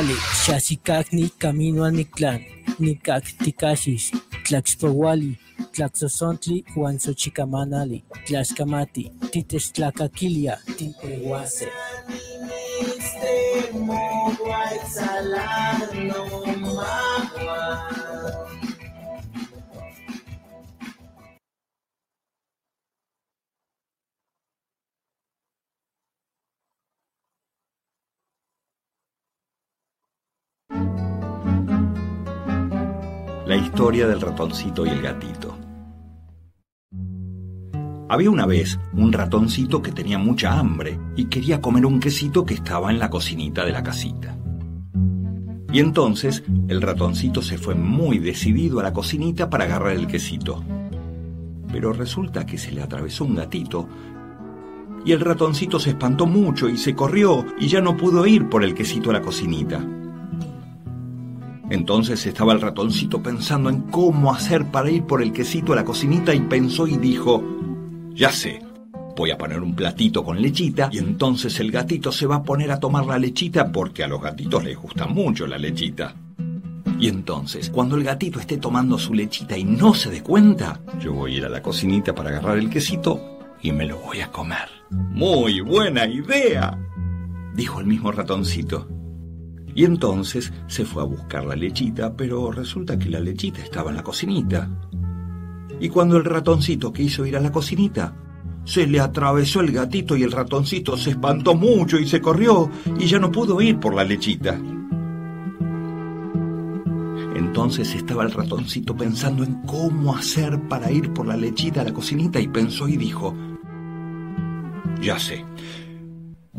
Wale, Shasikakni, Camino a Nictlán, Nikak Tikashis, Tlaxpowali, Tlaxosontli, Huanzochicamanali, Tlaxcamati, Tites Tlacaquilia, Tipehuase. La historia del ratoncito y el gatito. Había una vez un ratoncito que tenía mucha hambre y quería comer un quesito que estaba en la cocinita de la casita. Y entonces el ratoncito se fue muy decidido a la cocinita para agarrar el quesito. Pero resulta que se le atravesó un gatito y el ratoncito se espantó mucho y se corrió y ya no pudo ir por el quesito a la cocinita. Entonces estaba el ratoncito pensando en cómo hacer para ir por el quesito a la cocinita y pensó y dijo, ya sé, voy a poner un platito con lechita y entonces el gatito se va a poner a tomar la lechita porque a los gatitos les gusta mucho la lechita. Y entonces, cuando el gatito esté tomando su lechita y no se dé cuenta, yo voy a ir a la cocinita para agarrar el quesito y me lo voy a comer. Muy buena idea, dijo el mismo ratoncito. Y entonces se fue a buscar la lechita, pero resulta que la lechita estaba en la cocinita. Y cuando el ratoncito quiso ir a la cocinita, se le atravesó el gatito y el ratoncito se espantó mucho y se corrió y ya no pudo ir por la lechita. Entonces estaba el ratoncito pensando en cómo hacer para ir por la lechita a la cocinita y pensó y dijo, ya sé,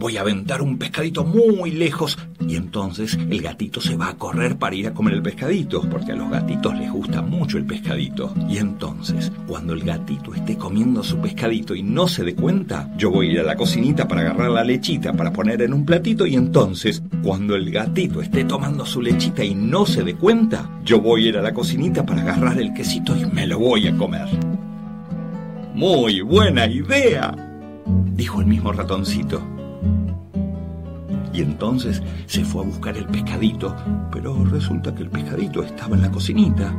voy a aventar un pescadito muy lejos y entonces el gatito se va a correr para ir a comer el pescadito, porque a los gatitos les gusta mucho el pescadito. Y entonces, cuando el gatito esté comiendo su pescadito y no se dé cuenta, yo voy a ir a la cocinita para agarrar la lechita para poner en un platito y entonces, cuando el gatito esté tomando su lechita y no se dé cuenta, yo voy a ir a la cocinita para agarrar el quesito y me lo voy a comer. Muy buena idea, dijo el mismo ratoncito. Y entonces se fue a buscar el pescadito, pero resulta que el pescadito estaba en la cocinita.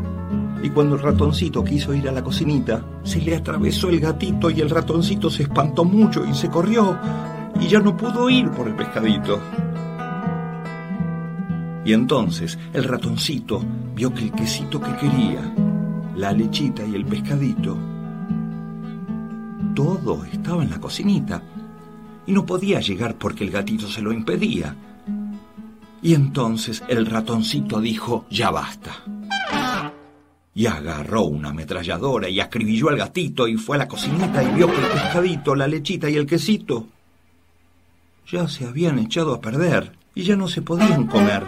Y cuando el ratoncito quiso ir a la cocinita, se le atravesó el gatito y el ratoncito se espantó mucho y se corrió y ya no pudo ir por el pescadito. Y entonces el ratoncito vio que el quesito que quería, la lechita y el pescadito, todo estaba en la cocinita y no podía llegar porque el gatito se lo impedía. Y entonces el ratoncito dijo, ya basta. Y agarró una ametralladora y acribilló al gatito y fue a la cocinita y vio que el pescadito, la lechita y el quesito ya se habían echado a perder y ya no se podían comer.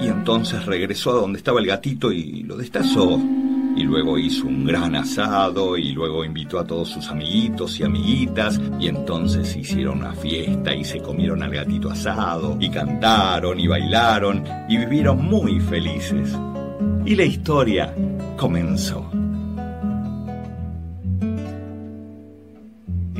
Y entonces regresó a donde estaba el gatito y lo destazó y luego hizo un gran asado y luego invitó a todos sus amiguitos y amiguitas y entonces hicieron una fiesta y se comieron al gatito asado y cantaron y bailaron y vivieron muy felices. Y la historia comenzó.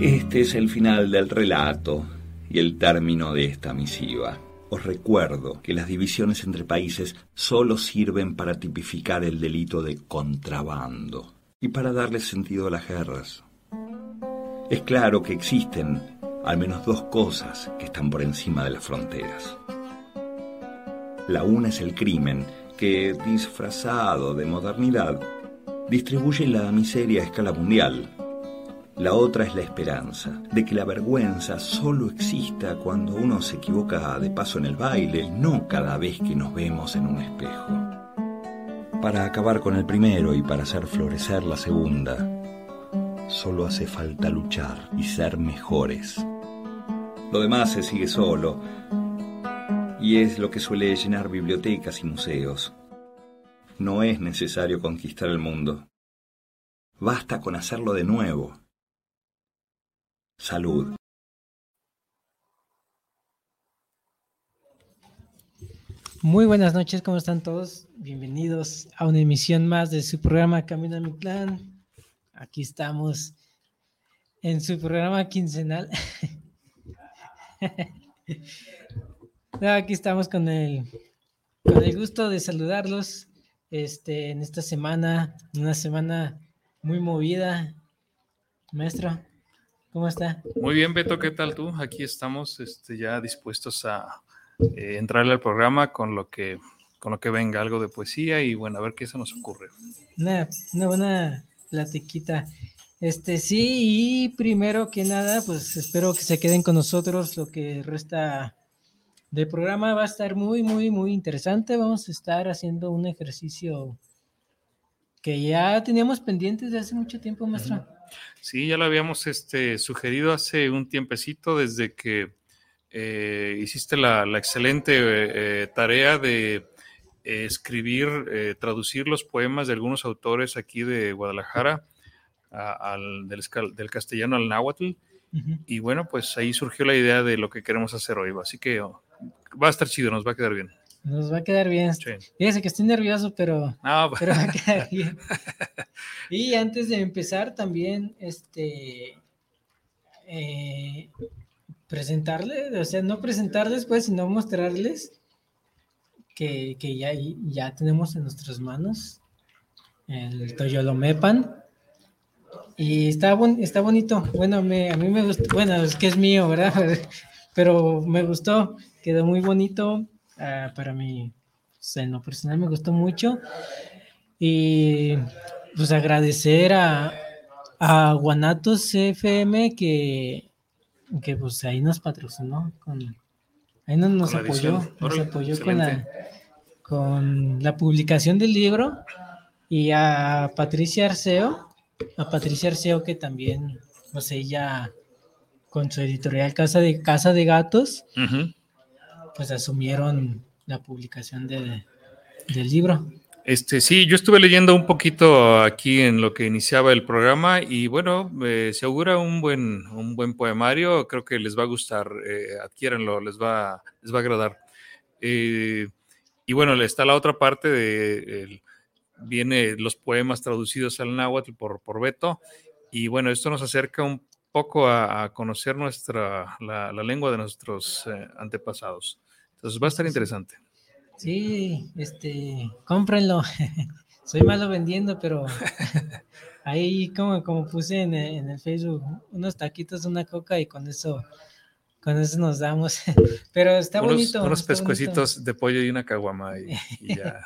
Este es el final del relato y el término de esta misiva. Os recuerdo que las divisiones entre países solo sirven para tipificar el delito de contrabando y para darle sentido a las guerras. Es claro que existen al menos dos cosas que están por encima de las fronteras. La una es el crimen, que, disfrazado de modernidad, distribuye la miseria a escala mundial la otra es la esperanza, de que la vergüenza solo exista cuando uno se equivoca de paso en el baile y no cada vez que nos vemos en un espejo. Para acabar con el primero y para hacer florecer la segunda, solo hace falta luchar y ser mejores. Lo demás se sigue solo y es lo que suele llenar bibliotecas y museos. No es necesario conquistar el mundo. Basta con hacerlo de nuevo. Salud. Muy buenas noches, ¿cómo están todos? Bienvenidos a una emisión más de su programa Camino a mi clan. Aquí estamos en su programa quincenal. aquí estamos con el, con el gusto de saludarlos este, en esta semana, una semana muy movida. Maestro, ¿cómo está? Muy bien, Beto, ¿qué tal tú? Aquí estamos este, ya dispuestos a eh, entrarle al programa con lo que con lo que venga, algo de poesía y bueno, a ver qué se nos ocurre. Una, una buena platiquita. Este sí, y primero que nada, pues espero que se queden con nosotros. Lo que resta del programa va a estar muy, muy, muy interesante. Vamos a estar haciendo un ejercicio que ya teníamos pendientes de hace mucho tiempo, maestro. Sí, ya lo habíamos este, sugerido hace un tiempecito desde que eh, hiciste la, excelente eh, tarea de eh, escribir, traducir los poemas de algunos autores aquí de Guadalajara al, del, castellano al náhuatl. Y bueno, pues ahí surgió la idea de lo que queremos hacer hoy. Así que oh, va a estar chido, nos va a quedar bien. Nos va a quedar bien. Fíjese que estoy nervioso, pero, pero va a quedar bien. y antes de empezar, también, este, presentarles, o sea, no presentarles, pues, sino mostrarles que, que ya, ya tenemos en nuestras manos el Toyolomepan. Y está, está bonito. Bueno, me, a mí me gusta, bueno, es que es mío, ¿verdad? Pero me gustó, quedó muy bonito. Ah, para mí, en lo personal me gustó mucho. Y pues agradecer a, a Guanatos FM que que pues ahí nos patrocinó, con, ahí nos, apoyó, nos apoyó con la, con la publicación del libro y a Patricia Arceo, a Patricia Arceo que también, pues ella con su editorial Casa de, Casa de Gatos, pues asumieron la publicación del libro. Este, sí, yo estuve leyendo un poquito aquí en lo que iniciaba el programa y bueno, eh, se augura un buen, un buen poemario, creo que les va a gustar, eh, adquiéranlo, les va, les va a agradar. Eh, y bueno, está la otra parte de, viene los poemas traducidos al náhuatl por, por Beto y bueno, esto nos acerca un poco a, conocer nuestra, la, la, lengua de nuestros antepasados. Entonces va a estar interesante. Sí, este, cómprenlo. Soy malo vendiendo, pero ahí como, como puse en, el Facebook, unos taquitos, una coca y con eso, con eso nos damos. Pero está bonito. Unos pescuecitos de pollo y una caguama y, ya.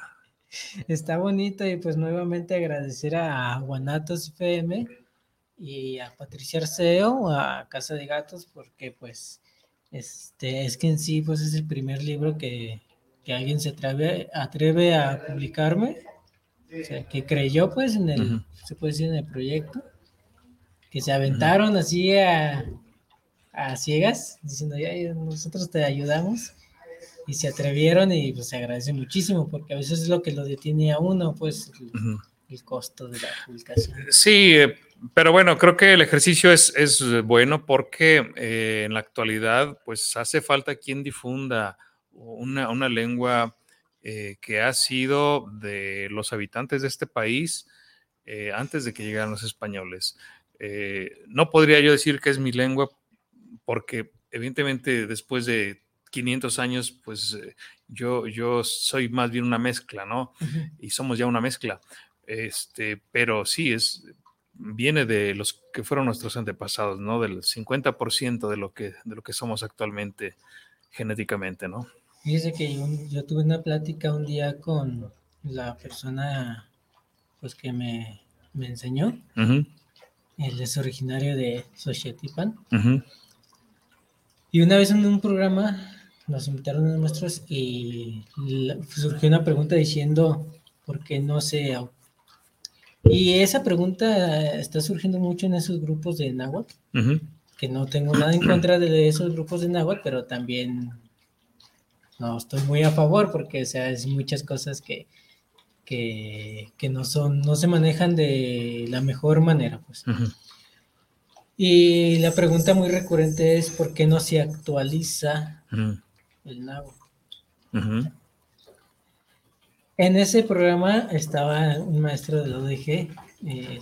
está bonito y pues nuevamente agradecer a Guanatos FM y a Patricia Arceo, a Casa de Gatos, porque pues este es que en sí pues es el primer libro que, que alguien se atreve, atreve a publicarme, o sea, que creyó pues en el, se puede decir en el proyecto, que se aventaron así a, a, ciegas, diciendo, ya, nosotros te ayudamos, y se atrevieron y pues se agradece muchísimo, porque a veces es lo que lo detiene a uno, pues el, costo de la publicación. Sí, eh, pero bueno, creo que el ejercicio es, es bueno porque eh, en la actualidad pues hace falta quien difunda una, lengua eh, que ha sido de los habitantes de este país eh, antes de que llegaran los españoles. Eh, no podría yo decir que es mi lengua porque evidentemente después de 500 años, pues yo, yo soy más bien una mezcla, ¿no? Y somos ya una mezcla. Este, pero sí, es, viene de los que fueron nuestros antepasados, ¿no? Del 50% de lo que, de lo que somos actualmente genéticamente, ¿no? Fíjese que yo, tuve una plática un día con la persona pues que me, enseñó. Él es originario de Xochitipan. Y una vez en un programa nos invitaron a nuestros y surgió una pregunta diciendo por qué no se... Y esa pregunta está surgiendo mucho en esos grupos de náhuatl, que no tengo nada en contra de esos grupos de náhuatl, pero también no estoy muy a favor porque, o sea, es muchas cosas que, que, que, no son, no se manejan de la mejor manera, pues. Y la pregunta muy recurrente es ¿por qué no se actualiza el náhuatl? En ese programa estaba un maestro de la ODG eh,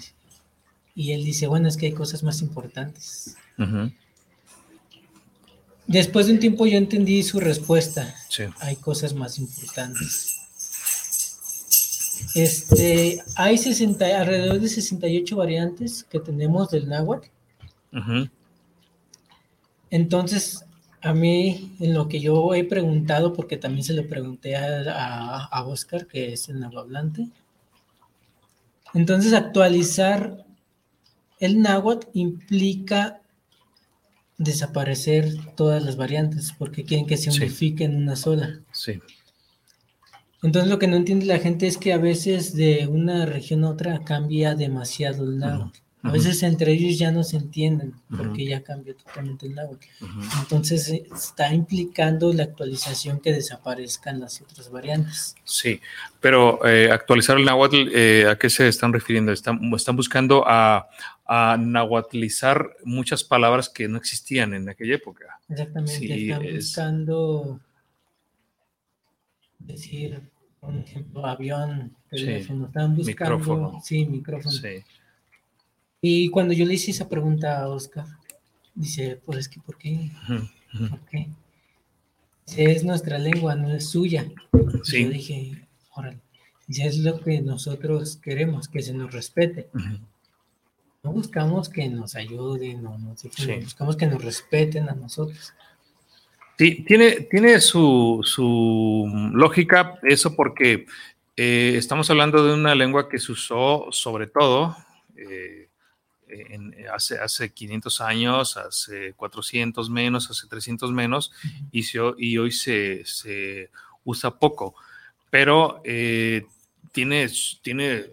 y él dice, bueno, es que hay cosas más importantes. Después de un tiempo yo entendí su respuesta. Hay cosas más importantes. Este, hay 60, alrededor de 68 variantes que tenemos del náhuatl. Entonces, a mí, en lo que yo he preguntado, porque también se lo pregunté a, Oscar, que es el hablante, entonces actualizar el náhuatl implica desaparecer todas las variantes, porque quieren que se unifique en una sola. Sí. Entonces lo que no entiende la gente es que a veces de una región a otra cambia demasiado el náhuatl. A veces entre ellos ya no se entienden porque ya cambió totalmente el náhuatl. Entonces eh, está implicando la actualización que desaparezcan las otras variantes. Sí, pero eh, actualizar el náhuatl, eh, ¿a qué se están refiriendo? Están, están buscando a, a nahuatlizar muchas palabras que no existían en aquella época. Exactamente, están buscando decir, por ejemplo, avión, teléfono, están buscando, micrófono. sí, micrófono. Sí. Y cuando yo le hice esa pregunta a Oscar, dice, pues es que, ¿por qué? ¿Por qué? es nuestra lengua, no es suya. Yo dije, órale, ya es lo que nosotros queremos, que se nos respete. No buscamos que nos ayuden, no, no buscamos que nos respeten a nosotros. Sí, tiene, tiene su, su lógica eso porque eh, estamos hablando de una lengua que se usó sobre todo eh, en, eh, hace, hace 500 años, hace 400 menos, hace 300 menos, y, y hoy se, se, usa poco, pero eh, tiene, tiene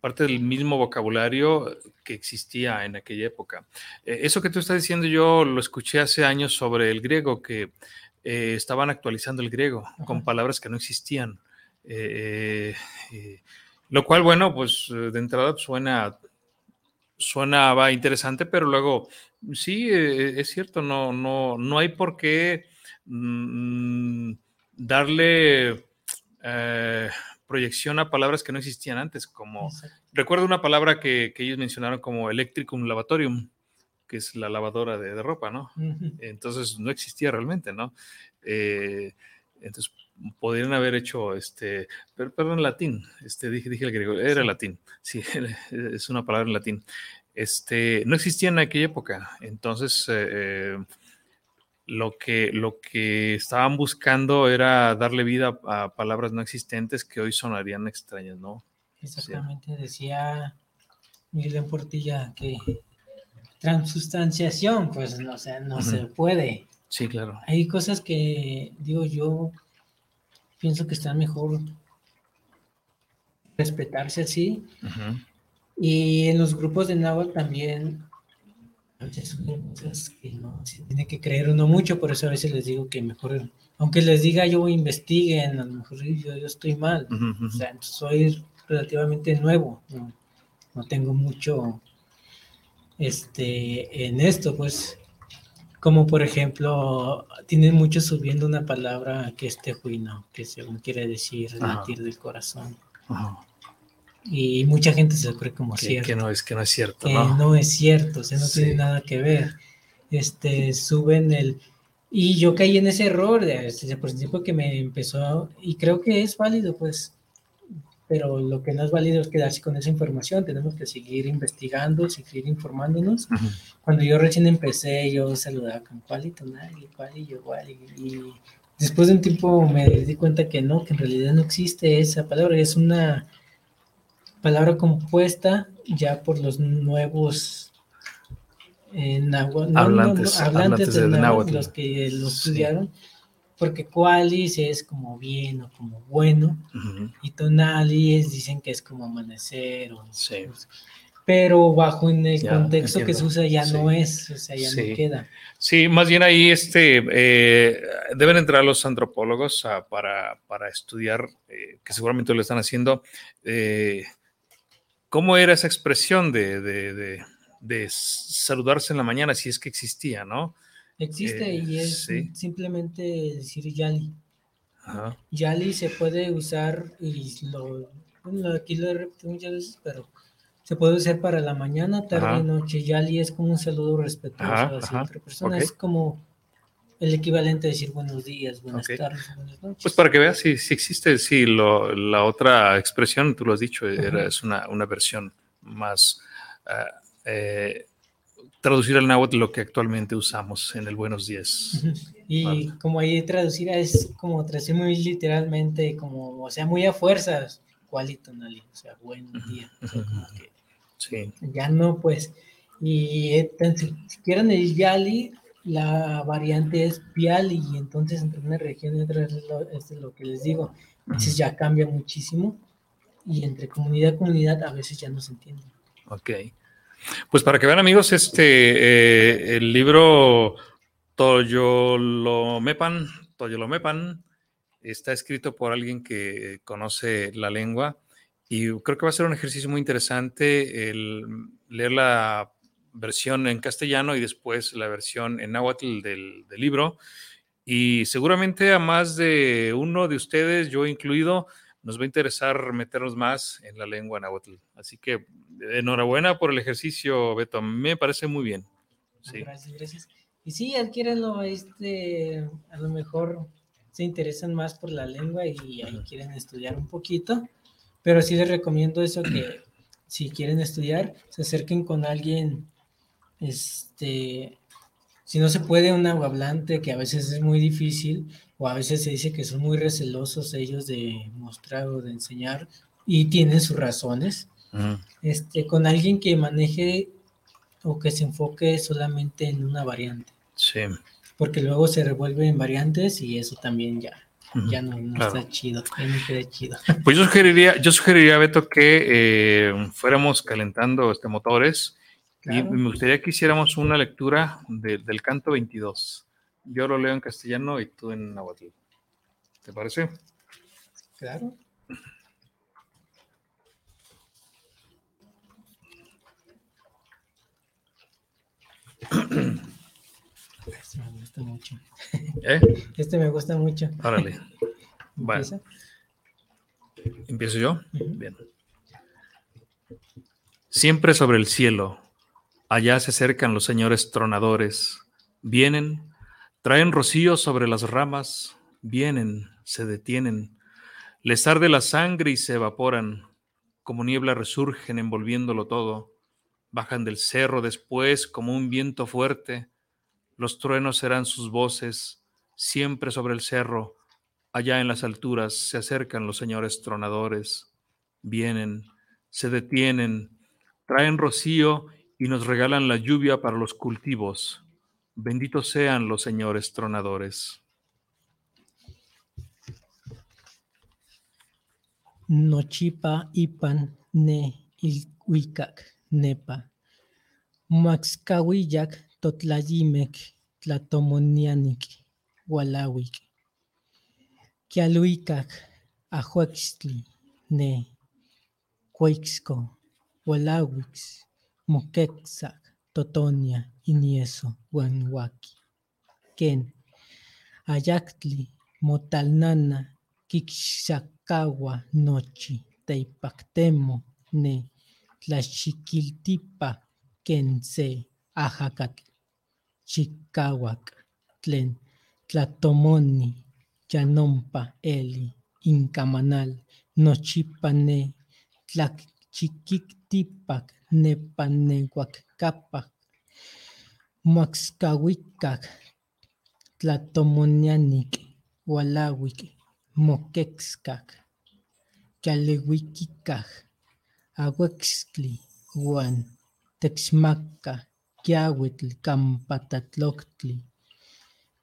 parte del mismo vocabulario que existía en aquella época. Eh, eso que tú estás diciendo yo lo escuché hace años sobre el griego, que estaban actualizando el griego con palabras que no existían. lo cual, bueno, pues de entrada suena suena interesante, pero luego, sí, eh, es cierto, no, no, no hay por qué mm, darle eh, proyección a palabras que no existían antes, como recuerdo una palabra que, ellos mencionaron como electricum lavatorium, que es la lavadora de, ropa, ¿no? Entonces no existía realmente, ¿no? Eh, entonces podrían haber hecho este, perdón, latín, este, dije, dije el griego, era latín, sí, es una palabra en latín. Este, no existía en aquella época, entonces eh, eh, lo, que, lo que estaban buscando era darle vida a palabras no existentes que hoy sonarían extrañas, ¿no? Exactamente, decía Miguel Portilla que transustanciación, pues no, no se puede. Sí, claro. Hay cosas que, digo yo, pienso que están mejor respetarse así. Y en los grupos de náhuatl también son cosas que no se tiene que creer uno mucho, por eso a veces les digo que mejor, aunque les diga yo investiguen, a lo mejor yo, estoy mal, o sea, soy relativamente nuevo, no, tengo mucho este, en esto, pues, como por ejemplo, tienen muchos subiendo una palabra que es tejuino, que según quiere decir latir del corazón. Y mucha gente se lo cree como cierto. Que no es, que no es cierto. ¿no? no es cierto, o sea, no tiene nada que ver. Este, suben el... Y yo caí en ese error desde el principio que me empezó, y creo que es válido, pues, pero lo que no es válido es quedarse con esa información, tenemos que seguir investigando, seguir informándonos. Cuando yo recién empecé, yo saludaba con cuál y tonal, y cuál y yo cuál, y después de un tiempo me di cuenta que no, que en realidad no existe esa palabra, es una palabra compuesta ya por los nuevos eh, hablantes, de náhuatl, los que lo estudiaron, porque cualis es como bien o como bueno, y tonalis dicen que es como amanecer. pero bajo en el contexto que se usa ya no es, o sea, ya no queda. Sí, más bien ahí este, eh, deben entrar los antropólogos para, para, estudiar, eh, que seguramente lo están haciendo, eh, cómo era esa expresión de, de, de, saludarse en la mañana, si es que existía, ¿no? Existe y es simplemente decir Yali. Yali se puede usar y lo, bueno, aquí lo he repetido muchas veces, pero se puede usar para la mañana, tarde y noche. Yali es como un saludo respetuoso hacia otra persona. Es como el equivalente de decir buenos días, buenas tardes, buenas noches. Pues para que veas si, si existe, sí, lo, la otra expresión, tú lo has dicho, era, es una, una, versión más uh, eh, traducir al náhuatl lo que actualmente usamos en el buenos días. Y como ahí traducir es como traducir muy literalmente, como, o sea, muy a fuerzas, cualitonali, o sea, buen día. O sea, como que Sí. Ya no, pues. Y entonces, si quieren el Yali, la variante es Piali, y entonces entre una región y otra es lo, que les digo. Entonces ya cambia muchísimo, y entre comunidad y comunidad a veces ya no se entiende. Ok. Pues para que vean, amigos, este eh, el libro Toyolomepan, Toyolomepan está escrito por alguien que conoce la lengua y creo que va a ser un ejercicio muy interesante leer la versión en castellano y después la versión en náhuatl del, libro. Y seguramente a más de uno de ustedes, yo incluido, nos va a interesar meternos más en la lengua náhuatl. Así que enhorabuena por el ejercicio, Beto. Me parece muy bien. Sí. Gracias, gracias. Y sí, adquiérenlo, este, a lo mejor se interesan más por la lengua y ahí quieren estudiar un poquito pero sí les recomiendo eso que si quieren estudiar, se acerquen con alguien, este, si no se puede, un hablante, que a veces es muy difícil, o a veces se dice que son muy recelosos ellos de mostrar o de enseñar, y tienen sus razones. este, con alguien que maneje o que se enfoque solamente en una variante. Sí. Porque luego se revuelve en variantes y eso también ya ya no, está chido, chido. Pues yo sugeriría, yo sugeriría, Beto, que eh, fuéramos calentando este motores y me gustaría que hiciéramos una lectura del canto 22. Yo lo leo en castellano y tú en náhuatl. ¿Te parece? Claro. Este me gusta mucho. ¿Eh? Este me gusta mucho. Bueno. ¿Empiezo yo? Bien. Siempre sobre el cielo, allá se acercan los señores tronadores. Vienen, traen rocío sobre las ramas, vienen, se detienen. Les arde la sangre y se evaporan. Como niebla resurgen envolviéndolo todo. Bajan del cerro después como un viento fuerte los truenos serán sus voces, siempre sobre el cerro, allá en las alturas se acercan los señores tronadores, vienen, se detienen, traen rocío y nos regalan la lluvia para los cultivos. Benditos sean los señores tronadores. Nochipa ipan ne ilhuicac nepa. Maxcahuillac totlayimek tlatomonianik walawik. Kialuikak ajuextli ne cueixco walawix moquexac totonia inieso wanwaki. Ken ayactli motalnana kixakawa nochi teipactemo ne tlaxiquiltipa ken se ajacatl Chicahuac, Tlen, Tlatomoni, Yanompa, Eli, Incamanal, Nochipane, Tlachiquictipac, Nepanehuacapac, Moaxcahuicac, Tlatomonianic, Walawic, Moquexcac, Calehuiquicac, Ahuextli, Juan, Texmaca, kiauitl kampatatloctli,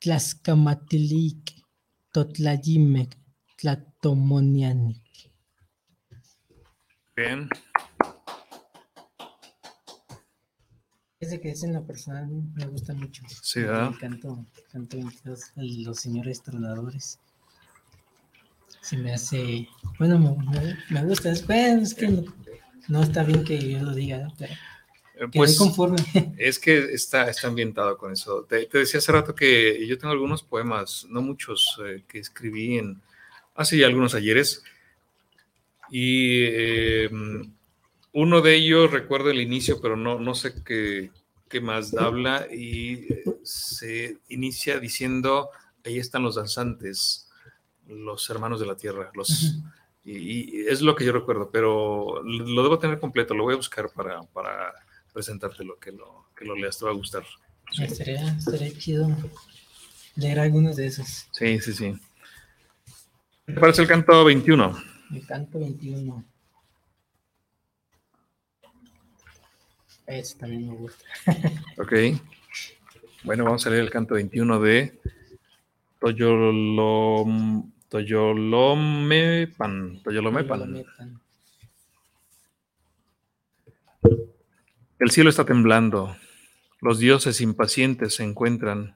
tlascamatilic, totlayimek, tlatomonianic. Bien. Ese que es en la personal me gusta mucho. Sí, ¿verdad? El canto, canto 22, el- los señores tronadores. Se me hace, bueno, me, me- gusta. Es, bueno, es que no, no está bien que yo lo diga, ¿no? pero Eh, Pues conforme. es que está, está ambientado con eso. Te, te decía hace rato que yo tengo algunos poemas, no muchos, eh, que escribí en hace ya algunos ayeres. Y eh, uno de ellos recuerdo el inicio, pero no, no sé qué, qué más habla. Y eh, se inicia diciendo: Ahí están los danzantes, los hermanos de la tierra. Los, y, y es lo que yo recuerdo, pero lo debo tener completo. Lo voy a buscar para, para presentártelo, que lo, que lo leas, te va a gustar. Estaría, estaría chido leer algunos de esos. Sí, sí, sí. ¿Qué te parece el canto 21? El canto 21. Ese también me gusta. Ok. Bueno, vamos a leer el canto 21 de Toyolom, Toyolomepan. Toyolomepan. Toyolomepan. El cielo está temblando. Los dioses impacientes se encuentran.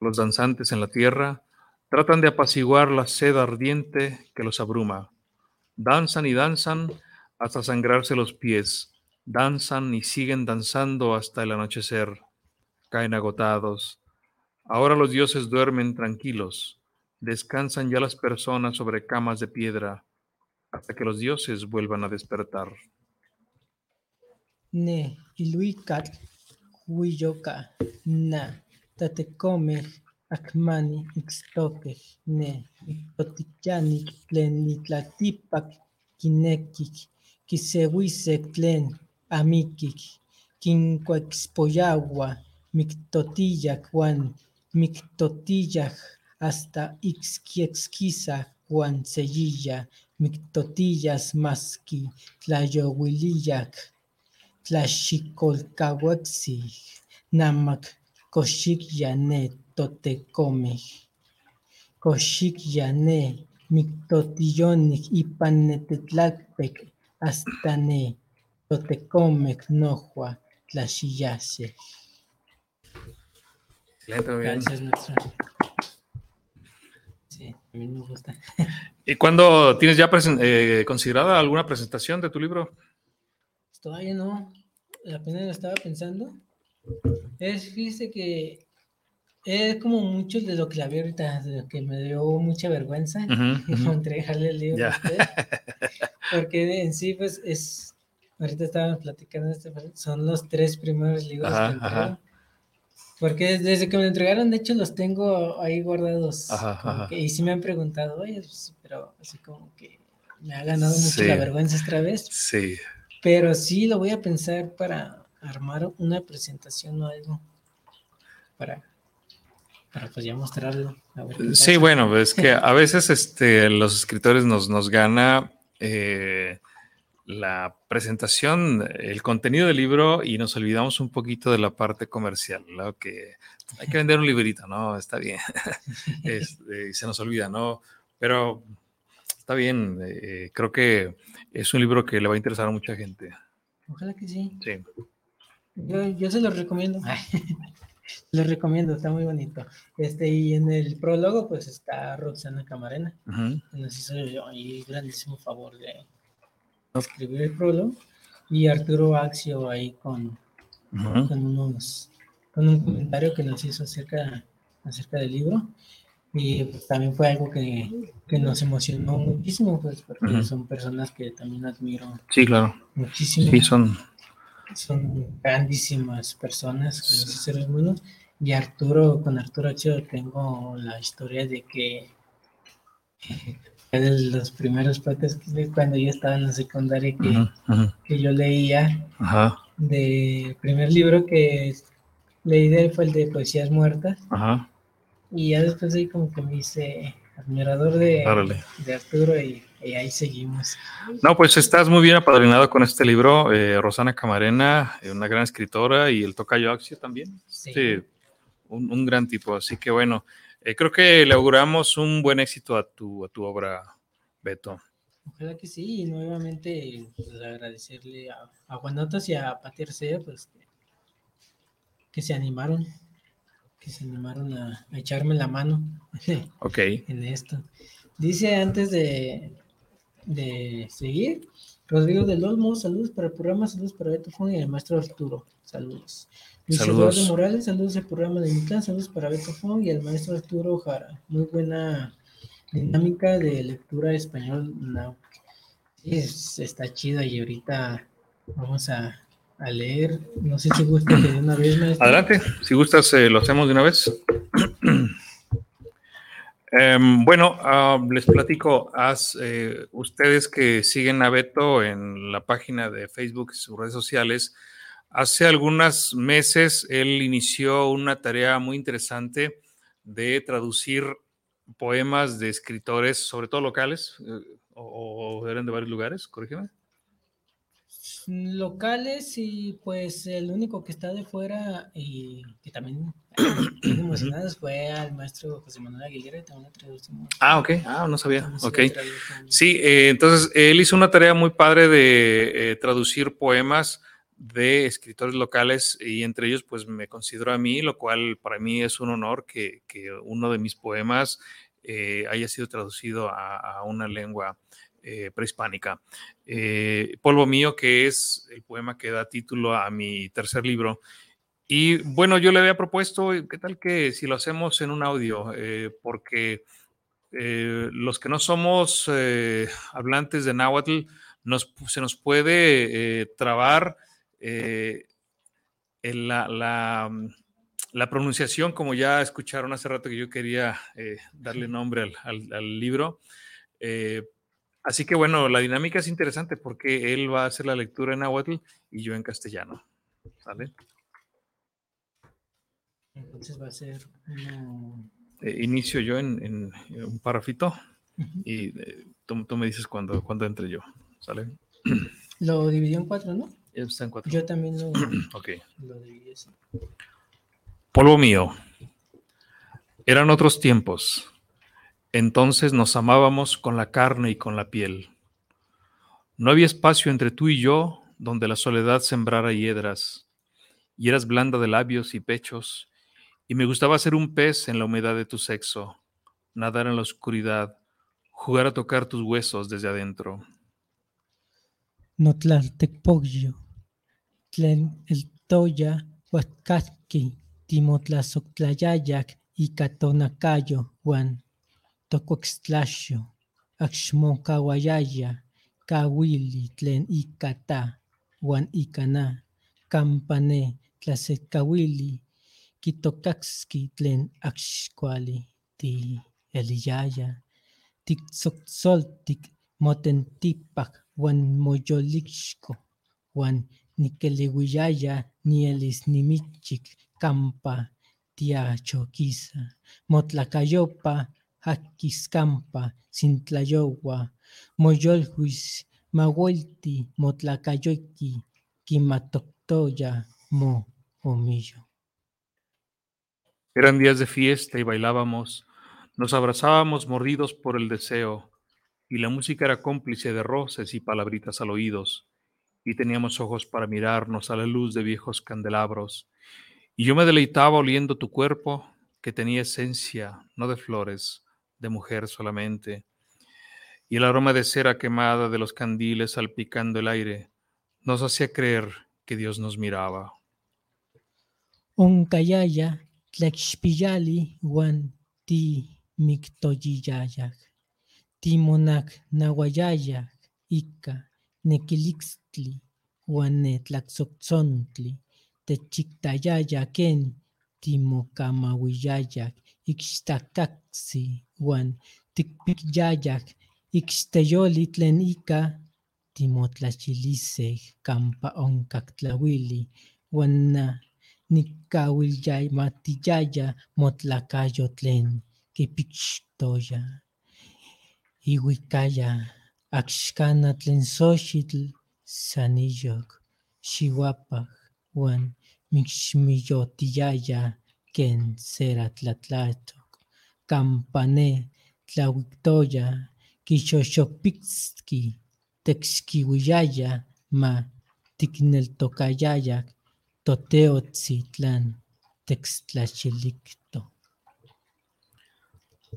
Los danzantes en la tierra tratan de apaciguar la sed ardiente que los abruma. Danzan y danzan hasta sangrarse los pies. Danzan y siguen danzando hasta el anochecer. Caen agotados. Ahora los dioses duermen tranquilos. Descansan ya las personas sobre camas de piedra hasta que los dioses vuelvan a despertar. Ne, iluikat, huiyoka, na, tatekome, akmani, ixtoke, ne, totichani, tlen nitlatipak, kinekik, kisewisek tlen, amikik, kinkuexpoyawa, miktotiyak wan, miktotiyak, hasta ixquiexquisa, wan seyilla, miktotillas maski, tlayowiliyak, tlaxicolcahuaxi, namac coxic yane totecome, coxic yane mictotillonic ipanetetlacpec, hasta ne totecomec nojua tlaxillase. Excelente, muy bien. Gracias, maestro. Sí, a mí me gusta. ¿Y cuándo tienes ya eh, considerada alguna presentación de tu libro? Todavía no, apenas lo estaba pensando. Es, fíjese que es como mucho de lo que la vi ahorita, de lo que me dio mucha vergüenza Ujú, ujú. entregarle el libro a usted. Porque en sí, pues es, ahorita estábamos platicando, este, son los tres primeros libros Ajá, que entrego. ajá. Porque desde que me entregaron, de hecho, los tengo ahí guardados. Ajá, como ajá. que- y sí me han preguntado, oye, pues, pero así como que me ha ganado mucho Sí. la vergüenza esta vez. Sí. Pero sí lo voy a pensar para armar una presentación o algo. Para, para pues ya mostrarlo. a ver qué Sí, bueno, es que a veces este, los escritores nos, nos gana eh, la presentación, el contenido del libro y nos olvidamos un poquito de la parte comercial, ¿no? Que hay que vender un librito, ¿no? Está bien. Este, y se nos olvida, ¿no? Pero está bien, eh, creo que es un libro que le va a interesar a mucha gente. Ojalá que sí. Sí. Yo, yo se los recomiendo. los recomiendo, está muy bonito. Este, y en el prólogo, pues está Roxana Camarena, que nos hizo ahí grandísimo favor de escribir el prólogo. Y Arturo Axio ahí con, con unos con un comentario que nos hizo acerca, acerca del libro. Y pues, también fue algo que, que nos emocionó muchísimo, pues, porque son personas que también admiro Sí, claro. muchísimo. Sí, son. Son grandísimas personas, grandes seres humanos. Y Arturo, con Arturo Axio tengo la historia de que fue de los primeros pates que cuando yo estaba en la secundaria que, Ujú, ujú. que yo leía Ajá, del primer libro que leí de él fue el de Poesías Muertas. ajá. Y ya después ahí como que me hice admirador de, de Arturo y, y ahí seguimos. No, pues estás muy bien apadrinado con este libro. eh, Rosana Camarena, eh, una gran escritora, y el Tocayo Axio también. Sí. Sí, un, un gran tipo. Así que bueno, eh, creo que le auguramos un buen éxito a tu, a tu obra, Beto. Ojalá que sí, y nuevamente pues, agradecerle a, a Guanotas y a Pati Arcea, pues que que se animaron, que se animaron a, echarme la mano okay. en esto. Dice antes de, de seguir, Rodrigo del Olmo, saludos para el programa, saludos para Beto Fon y el maestro Arturo, saludos. Luis Saludos. Eduardo Morales, saludos al programa de Mitlán, saludos para Beto Fon y el maestro Arturo Jara. Muy buena dinámica de lectura español es- está chida y ahorita vamos a, a leer. No sé si gusta que de una vez, maestro. Adelante, si gustas, eh, lo hacemos de una vez. Em, bueno, ah, les platico, haz, eh, ustedes que siguen a Beto en la página de Facebook y sus redes sociales, hace algunos meses él inició una tarea muy interesante de traducir poemas de escritores, sobre todo locales, eh, o, o eran de varios lugares, corrígeme. Locales y pues el único que está de fuera y que también muy emocionados fue al maestro José Manuel Aguilera y también le traducimos. Ah, ok, ah, no sabía, ok. Sí, eh, entonces él hizo una tarea muy padre de eh, traducir poemas de escritores locales y entre ellos pues me considero a mí, lo cual para mí es un honor que, que uno de mis poemas eh, haya sido traducido a, a una lengua eh, prehispánica. Eh, Polvo mío, que es el poema que da título a mi tercer libro. Y bueno, yo le había propuesto, ¿qué tal que si lo hacemos en un audio? Eh, porque eh, los que no somos eh, hablantes de náhuatl, nos, se nos puede eh, trabar eh, en la, la, la pronunciación, como ya escucharon hace rato que yo quería eh, darle nombre al, al- al libro. Eh, así que bueno, la dinámica es interesante porque él va a hacer la lectura en náhuatl y yo en castellano. ¿Sale? Entonces va a ser uno- Eh, inicio yo en, en- en un parrafito Ujú. y eh, tú, tú me dices cuando, cuando entre yo. ¿Sale? Lo dividió en cuatro, ¿no? Ya está en cuatro. Yo también lo, Ok. lo dividí así. Polvo mío. Eran otros tiempos. Entonces nos amábamos con la carne y con la piel. No había espacio entre tú y yo donde la soledad sembrara hiedras. Y eras blanda de labios y pechos. Y me gustaba ser un pez en la humedad de tu sexo, nadar en la oscuridad, jugar a tocar tus huesos desde adentro. Notlaltecpollo, tlen el toya, huascasqui, timotlasoctlayayac y catonacayo, Juan, το κοξτλάσιο, αξιμό καουαγιάγια, καουίλι τλεν ή κατά, γουαν ή κανά, καμπανέ τλασε καουίλι, κι το κάξκι τλεν αξισκουάλι, τη ελιάγια, τη τσοκτσόλτικ μότεν τύπακ, γουαν μογιολίξκο, γουαν νικελιγουγιάγια, νιέλις νιμίτσικ, καμπα, τια τσοκίσα, μότλα καγιόπα, jaquiscampa, sintlayowa, moyolhuis, mahuelti, motlacayoqui, quimatoctoya, mo, omillo. Eran días de fiesta y bailábamos, nos abrazábamos mordidos por el deseo, y la música era cómplice de roces y palabritas al oídos, y teníamos ojos para mirarnos a la luz de viejos candelabros, y yo me deleitaba oliendo tu cuerpo, que tenía esencia, no de flores, de mujer solamente, y el aroma de cera quemada de los candiles salpicando el aire nos hacía creer que Dios nos miraba. Oncayaya, tlaxpiyali, Juan ti mictoyiyayac, timonac nahuayayac, ica, nequilixtli, Juan netlaxoxontli, techictayaya ken, timocamahuiyayac, ixtacaxi, uan tikpikyayaj ikxteyoli tlen ika timotlachilisej kampa onkak tlauili uan na nikauilyamatiaya motlakayo tlen kipixtoya. Iuikaya axkanaj tlen xochitl saniyok xiuapaj uan mixmiyotiyaya ken seratlatlato. Kampane tlauiktoya kixoxopitski texkiuiyaya ma tikneltokayayak toteotzitlan textlachilicto.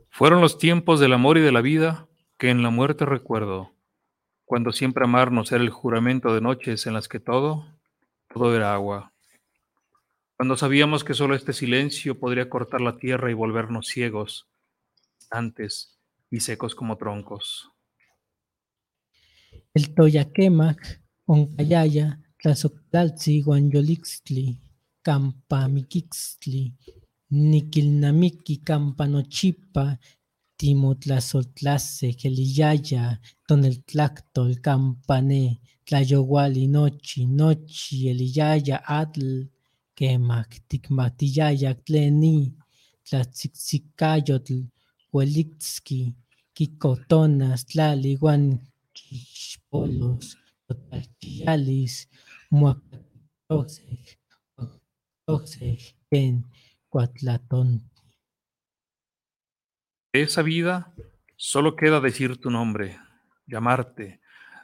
Fueron los tiempos del amor y de la vida que en la muerte recuerdo, cuando siempre amarnos era el juramento de noches en las que todo, todo era agua. Cuando sabíamos que solo este silencio podría cortar la tierra y volvernos ciegos, antes y secos como troncos. El Toyaquemac, Oncayaya, Tlazoctlaltzi, Guanyolixtli, Campamikixtli, Niquilnamiqui, Campanochipa, Timotlazotlase, Geliyaya, Toneltlactol, Campané, Tlayowali, Nochi, Nochi, Eliyaya, Atl, Quemac, Ticmatiyaya, Tleni, Tlatzicicayotl, Huelixki, Kikotonas, Tlali, Guan, Quixpolos, Totalchialis, Muacatoxej, Toxej, Ken, Cuatlatón. De esa vida solo queda decir tu nombre, llamarte.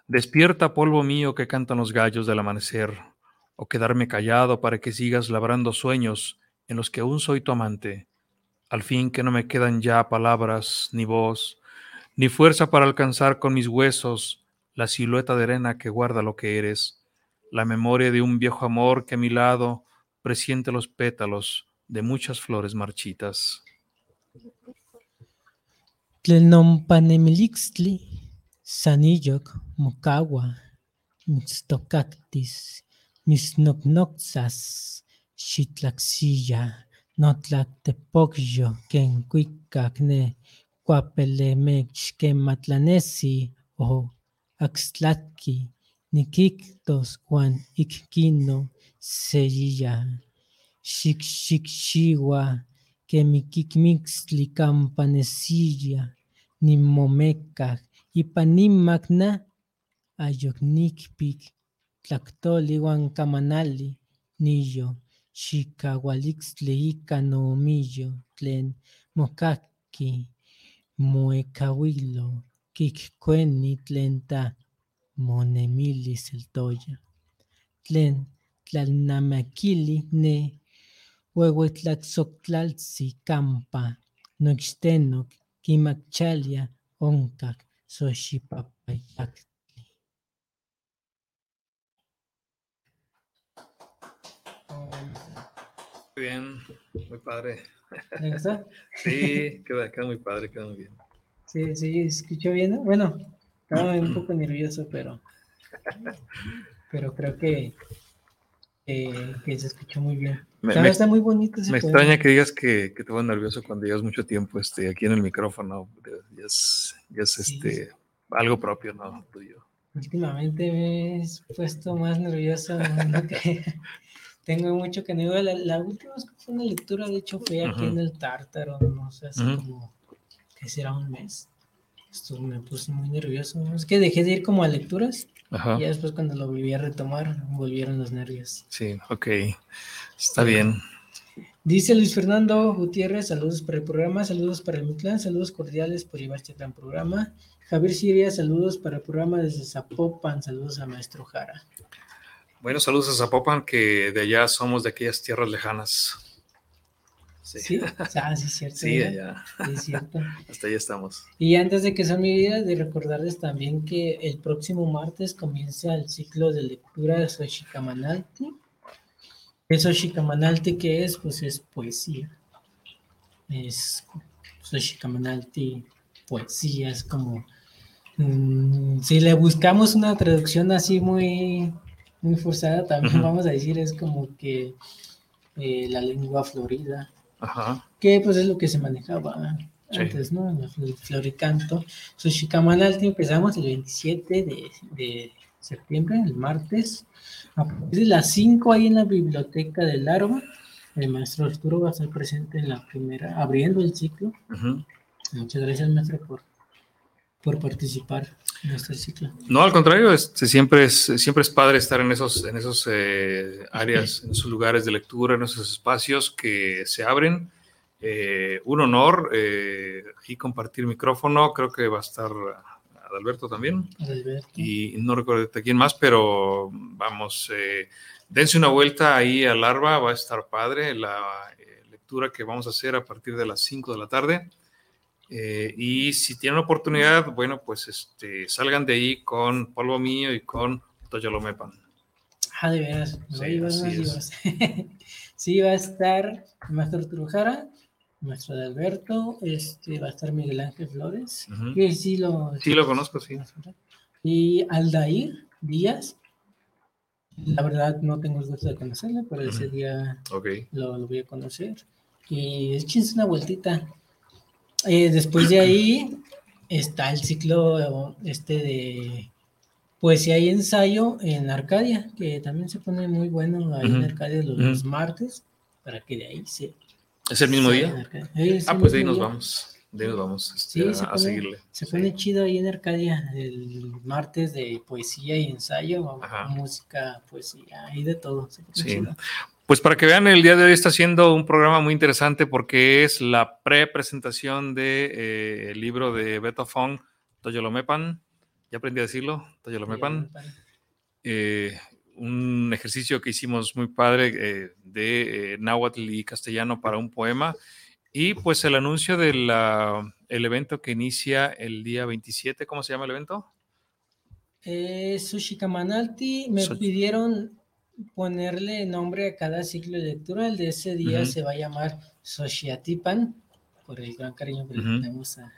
Despierta, polvo mío, que cantan los gallos del amanecer, o quedarme callado para que sigas labrando sueños en los que aún soy tu amante. Al fin que no me quedan ya palabras, ni voz, ni fuerza para alcanzar con mis huesos la silueta de arena que guarda lo que eres, la memoria de un viejo amor que a mi lado presiente los pétalos de muchas flores marchitas. Tlenompanemilixtli, Sanilloc, Mixtocactis, mitznoknoktsas xitlaksilla notlajtepokyo ken kuikak nej kuapelemechtkematlanesi o aktslaki nikiktos uan ikkino seyiya. Xikxikxiua kemikikmixtli kampanesiya nimomekaj ipan nimak na ayoknikpik Tlactoli, Huancamanali, Nillo, Xicahualixtli, Ica Nomillo, Tlen, Mocaqui, Moecahuilo, Kikcueni, Tlen ta, Monemilis el Toya, Tlen, Tlalnamaquili, Ne, Huehuetlatzoctlaltzi, Campa, Noixtenoc, Quimacchalia, Oncac, Xochipapayactli. Muy bien, muy padre. ¿Le gustó? Sí, queda, queda muy padre, queda muy bien. Sí, sí, escuchó bien. ¿no? Bueno, estaba un poco nervioso, pero, pero creo que, que, que se escuchó muy bien. Me- Está, me- está muy bonito ese Me extraña que digas que, que te vas nervioso cuando llevas mucho tiempo este, aquí en el micrófono. Ya es, ya es Sí. este, algo propio, ¿no? Tuyo. Últimamente me he puesto más nervioso. tengo mucho que no iba. La, la última vez que fue una lectura, de hecho, fue aquí en el Tártaro, no sé, hace como, que será un mes. Esto me puse muy nervioso. Es que dejé de ir como a lecturas Ajá. y después cuando lo volví a retomar, volvieron los nervios. Sí, ok. Está bien. Dice Luis Fernando Gutiérrez, saludos para el programa, saludos para el Mitlán, saludos cordiales por llevar este gran programa. Javier Siria, saludos para el programa desde Zapopan, saludos a Maestro Jara. Bueno, saludos a Zapopan, que de allá somos de aquellas tierras lejanas. Sí, Sí, ah, sí, es cierto. Sí, allá. sí, es cierto. Hasta allá estamos. Y antes de que sea mi vida, de recordarles también que el próximo martes comienza el ciclo de lectura de Xochicamanalti. El Xochicamanalti, ¿qué es? Pues es poesía. Es Xochicamanalti, poesía, es como... mm, si le buscamos una traducción así muy, muy forzada, también vamos a decir, es como que eh, la lengua florida Ajá. que pues es lo que se manejaba Sí. antes, ¿no? El, floricanto. Xochicamanalti empezamos el 27 de, de septiembre, el martes, a partir de las 5 ahí en la biblioteca del Larva. El maestro Arturo va a estar presente en la primera, abriendo el ciclo. Muchas gracias, maestro, por, por participar en este ciclo. No, al contrario, este, siempre, es, siempre es padre estar en esos, en esos eh, áreas, en esos lugares de lectura, en esos espacios que se abren. Eh, un honor eh, y compartir micrófono, creo que va a estar Adalberto también. Adalberto. Y no recuerdo de quién más, pero vamos, eh, dense una vuelta ahí a Larva, va a estar padre la lectura que vamos a hacer a partir de las 5 de la tarde. Eh, y si tienen oportunidad, bueno, pues este, salgan de ahí con Polvo Mío y con Toyolomepan. Ah, de veras. Sí, Oye, vas, vas, sí, va a estar maestro Trujara, maestro de Alberto, este, va a estar Miguel Ángel Flores, Ujú. que sí lo... Sí, lo conozco, sí. Y Aldair Díaz. La verdad no tengo el gusto de conocerlo, pero ese Ujú. día Ok. lo, lo voy a conocer. Y échense una vueltita. Eh, después de ahí está el ciclo este de poesía y ensayo en Arcadia, que también se pone muy bueno ahí en. Arcadia los, martes, para que de ahí se... ¿Es el mismo día? Eh, Ah, pues de ahí nos día. vamos. De ahí nos vamos este, Sí, a, se a pone- seguirle. Se Sí. pone chido ahí en Arcadia el martes de poesía y ensayo, Ajá. música, poesía y de todo. se pone Sí. chido. Pues para que vean, el día de hoy está siendo un programa muy interesante porque es la pre-presentación del libro de Beto Fong, Toyolomepan. Ya aprendí a decirlo, Toyolomepan. Eh, un ejercicio que hicimos muy padre eh, de eh, náhuatl y castellano para un poema. Y pues el anuncio del evento que inicia el día 27, ¿cómo se llama el evento? Eh, Sushi Kamanalti, me pidieron ponerle nombre a cada ciclo de lectura. El de ese día Ujú. se va a llamar Sociatipan, por el gran cariño que le Ujú. tenemos a,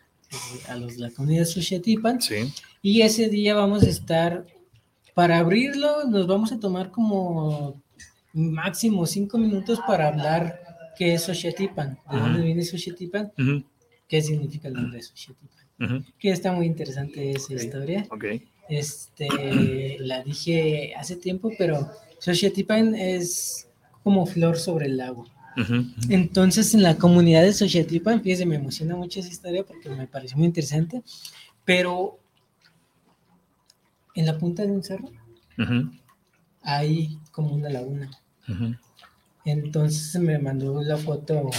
a los la comunidad Sociatipan. Sí. Y ese día vamos a estar, para abrirlo, nos vamos a tomar como máximo cinco minutos para hablar qué es Xochatipan, de Ujú. dónde viene Xochatipan, Ujú, qué significa el nombre de Xochatipan. ujú, Que está muy interesante esa Ok. historia. Ok. Este, la dije hace tiempo, pero Xochatipan es como flor sobre el lago. ujú, Entonces, en la comunidad de Xochatipan, fíjese, me emociona mucho esa historia porque me pareció muy interesante, pero en la punta de un cerro hay como una laguna. Entonces me mandó la foto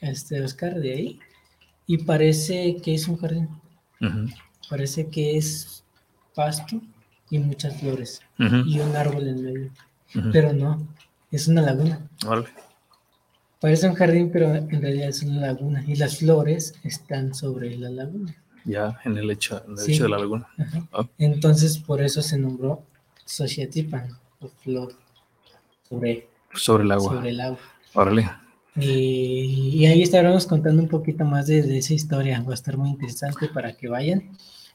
este Oscar de ahí y parece que es un jardín, parece que es pasto y muchas flores y un árbol en medio, pero no, es una laguna. Parece un jardín, pero en realidad es una laguna y las flores están sobre la laguna. Ya en el lecho, en el Sí. lecho de la laguna. Ah. Entonces por eso se nombró Sociatipan, o flor sobre, Sobre el agua. sobre el agua. Órale. Y, y ahí estaremos contando un poquito más de, de esa historia. Va a estar muy interesante para que vayan.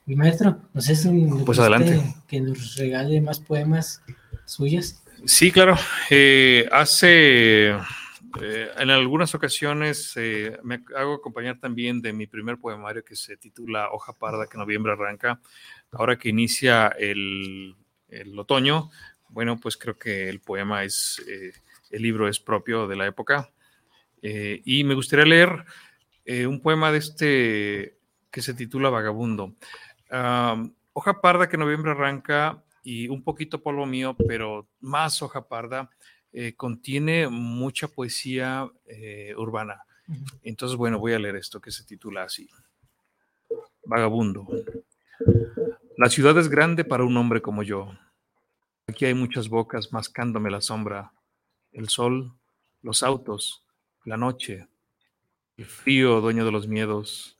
Y maestro, no sé si Pues adelante. que nos regale más poemas suyos. Sí, claro. Eh, hace, eh, en algunas ocasiones eh, me hago acompañar también de mi primer poemario que se titula Hoja Parda, que noviembre arranca. Ahora que inicia el, el otoño, bueno, pues creo que el poema es, eh, el libro es propio de la época. Eh, y me gustaría leer eh, un poema de este que se titula Vagabundo. Am, hoja parda que noviembre arranca y un poquito polvo mío, pero más hoja parda, eh, contiene mucha poesía eh, urbana. Entonces, bueno, voy a leer esto que se titula así. Vagabundo. La ciudad es grande para un hombre como yo. Aquí hay muchas bocas mascándome la sombra, el sol, los autos, la noche, el frío dueño de los miedos.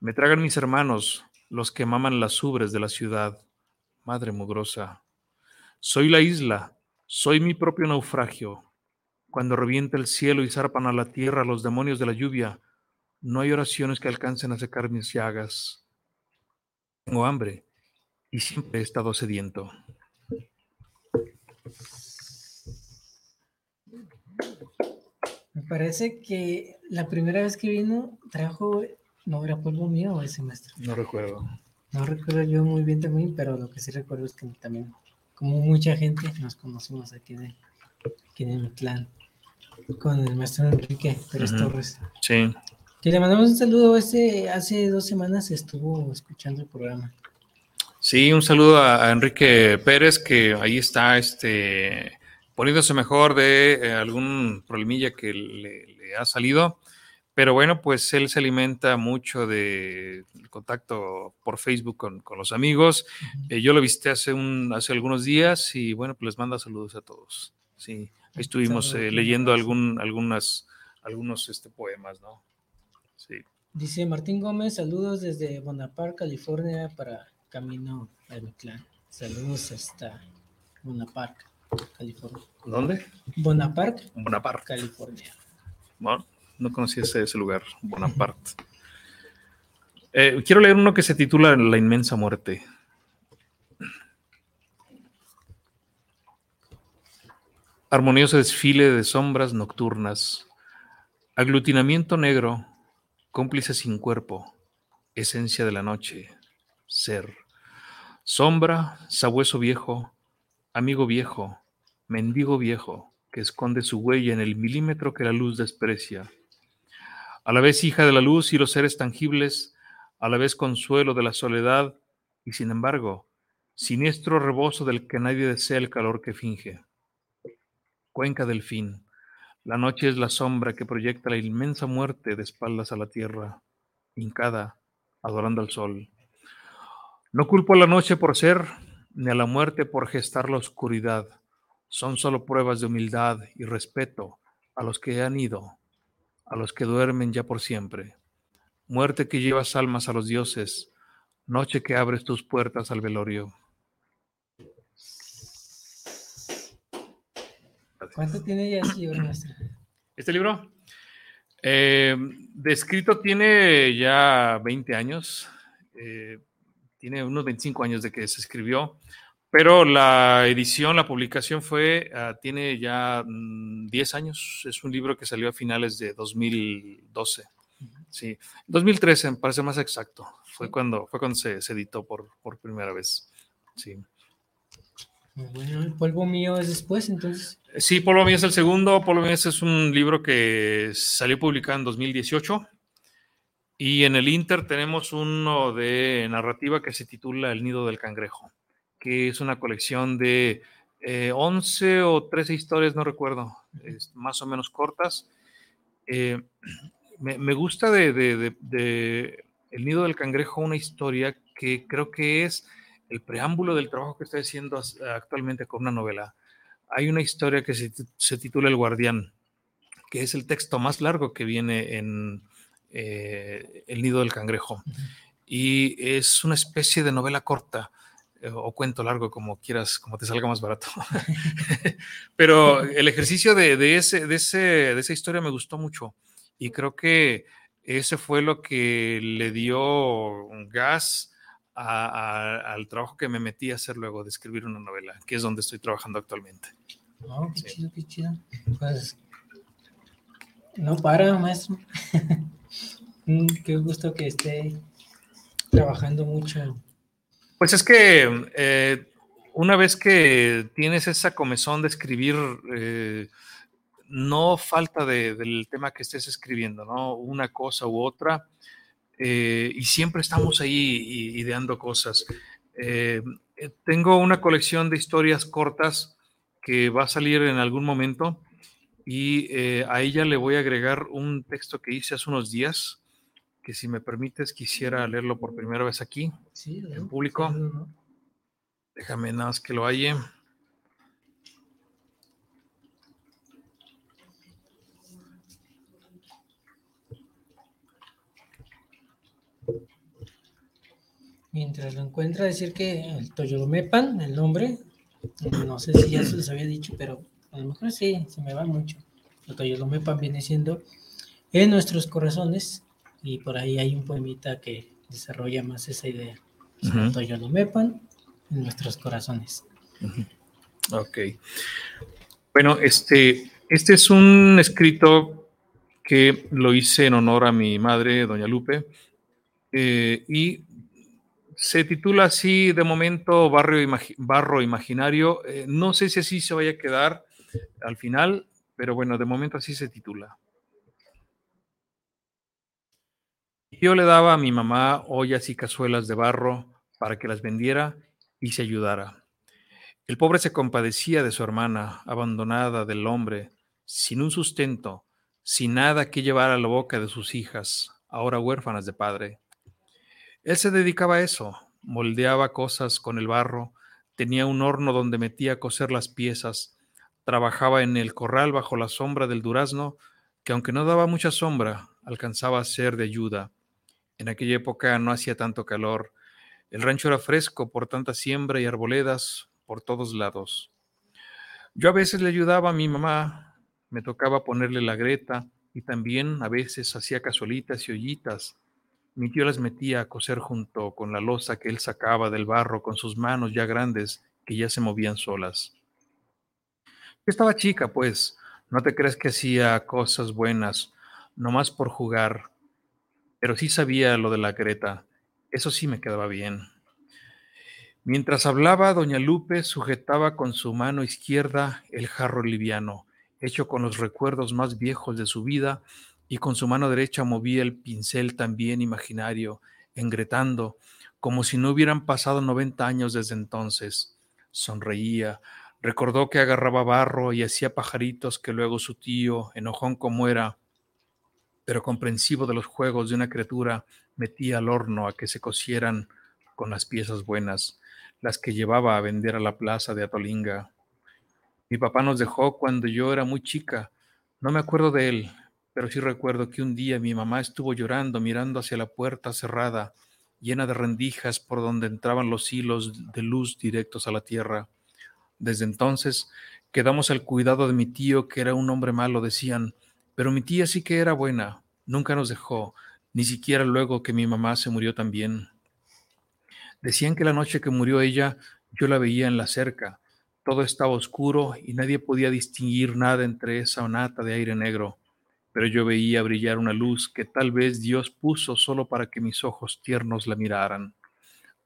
Me tragan mis hermanos, los que maman las ubres de la ciudad. Madre mugrosa. Soy la isla, soy mi propio naufragio. Cuando revienta el cielo y zarpan a la tierra los demonios de la lluvia, no hay oraciones que alcancen a secar mis llagas. Tengo hambre y siempre he estado sediento. Me parece que la primera vez que vino trajo, no era polvo mío o ese maestro. No recuerdo. No recuerdo yo muy bien también, pero lo que sí recuerdo es que también, como mucha gente, nos conocimos aquí, de, aquí en el clan con el maestro Enrique Pérez. Torres. Sí, Que le mandamos un saludo. Este, hace dos semanas estuvo escuchando el programa. Sí, un saludo a, a Enrique Pérez, que ahí está este, poniéndose mejor de eh, algún problemilla que le, le ha salido, Pero bueno, pues él se alimenta mucho de contacto por Facebook con, los amigos. Eh, yo lo visité hace, un, hace algunos días y bueno, pues les manda saludos a todos. Sí, estuvimos eh, leyendo algún, algunas, algunos este, poemas, ¿no? Sí. Dice Martín Gómez, saludos desde Bonaparte, California, para Camino Clan. Saludos hasta Bonaparte, California. ¿Dónde? Bonaparte. Bonaparte. California. Bueno, no conocía ese, lugar, Bonaparte. Eh, quiero leer uno que se titula La inmensa muerte. Armonioso desfile de sombras nocturnas, aglutinamiento negro, cómplice sin cuerpo, esencia de la noche, ser. Sombra, sabueso viejo, amigo viejo, mendigo viejo, que esconde su huella en el milímetro que la luz desprecia a la vez hija de la luz y los seres tangibles, a la vez consuelo de la soledad y sin embargo, siniestro rebozo del que nadie desea el calor que finge. Cuenca del fin. La noche es la sombra que proyecta la inmensa muerte de espaldas a la tierra, hincada, adorando al sol. No culpo a la noche por ser, ni a la muerte por gestar la oscuridad. Son solo pruebas de humildad y respeto a los que han ido a los que duermen ya por siempre. Muerte que llevas almas a los dioses, noche que abres tus puertas al velorio. ¿Cuánto tiene ya este libro, maestro? ¿Este libro? Eh, de escrito tiene ya 20 años, eh, tiene unos 25 años de que se escribió. Pero la edición, la publicación fue, ah, tiene ya 10 mm, años. Es un libro que salió a finales de 2012. Sí, 2013, me parece más exacto. Fue cuando, fue cuando se, editó por, por, primera vez. Sí. Bueno, el polvo mío es después, entonces. Sí, polvo mío es el segundo. Polvo mío es un libro que salió publicado en 2018. Y en el Inter tenemos uno de narrativa que se titula El nido del cangrejo que es una colección de 11 eh, o 13 historias, no recuerdo, más o menos cortas. Eh, me, gusta de, El Nido del Cangrejo una historia que creo que es el preámbulo del trabajo que estoy haciendo actualmente con una novela. Hay una historia que se, titula El Guardián, que es el texto más largo que viene en eh, El Nido del Cangrejo. Y es una especie de novela corta o cuento largo, como quieras, como te salga más barato. Pero el ejercicio de, ese, de, ese, de esa historia me gustó mucho y creo que ese fue lo que le dio gas al trabajo que me metí a hacer luego de escribir una novela, que es donde estoy trabajando actualmente. Oh, qué chido, qué chido. Pues no para, maestro. Mm, qué gusto que esté trabajando mucho pues es que eh, una vez que tienes esa comezón de escribir, eh, no falta del tema que estés escribiendo, ¿no? Una cosa u otra. Eh, y siempre estamos ahí ideando cosas. tengo una colección de historias cortas que va a salir en algún momento y a ella le voy a agregar un texto que hice hace unos días que si me permites quisiera leerlo por primera vez aquí, en público. Déjame nada más que lo halle. Mientras lo encuentra, decir que el Toyolomepan, el nombre, no sé si ya se los había dicho, pero a lo mejor sí, se me va mucho. El Toyolomepan viene siendo en nuestros corazones y por ahí hay un poemita que desarrolla más esa idea. Uh Mepan en nuestros corazones. Ok. Bueno, este, este es un escrito que lo hice en honor a mi madre, doña Lupe, eh, y se titula así de momento Barrio Barro Imaginario. Eh, no sé si así se vaya a quedar al final, pero bueno, de momento así se titula. Yo le daba a mi mamá ollas y cazuelas de barro para que las vendiera y se ayudara. El pobre se compadecía de su hermana, abandonada del hombre, sin un sustento, sin nada que llevar a la boca de sus hijas, ahora huérfanas de padre. Él se dedicaba a eso, moldeaba cosas con el barro, tenía un horno donde metía a coser las piezas, trabajaba en el corral bajo la sombra del durazno, que aunque no daba mucha sombra, alcanzaba a ser de ayuda. En aquella época no hacía tanto calor, el rancho era fresco por tanta siembra y arboledas por todos lados. Yo a veces le ayudaba a mi mamá, me tocaba ponerle la greta y también a veces hacía cazuelitas y ollitas. Mi tío las metía a coser junto con la losa que él sacaba del barro con sus manos ya grandes que ya se movían solas. Yo estaba chica, pues, no te crees que hacía cosas buenas, nomás por jugar, pero sí sabía lo de la greta, eso sí me quedaba bien. Mientras hablaba, doña Lupe sujetaba con su mano izquierda el jarro liviano, hecho con los recuerdos más viejos de su vida, y con su mano derecha movía el pincel también imaginario, engretando, como si no hubieran pasado 90 años desde entonces. Sonreía, recordó que agarraba barro y hacía pajaritos que luego su tío, enojón como era, pero comprensivo de los juegos de una criatura, metía al horno a que se cocieran con las piezas buenas las que llevaba a vender a la plaza de Atolinga. Mi papá nos dejó cuando yo era muy chica. No me acuerdo de él, pero sí recuerdo que un día mi mamá estuvo llorando mirando hacia la puerta cerrada, llena de rendijas por donde entraban los hilos de luz directos a la tierra. Desde entonces quedamos al cuidado de mi tío, que era un hombre malo, decían, pero mi tía sí que era buena, nunca nos dejó, ni siquiera luego que mi mamá se murió también. Decían que la noche que murió ella, yo la veía en la cerca. Todo estaba oscuro y nadie podía distinguir nada entre esa onata de aire negro, pero yo veía brillar una luz que tal vez Dios puso solo para que mis ojos tiernos la miraran.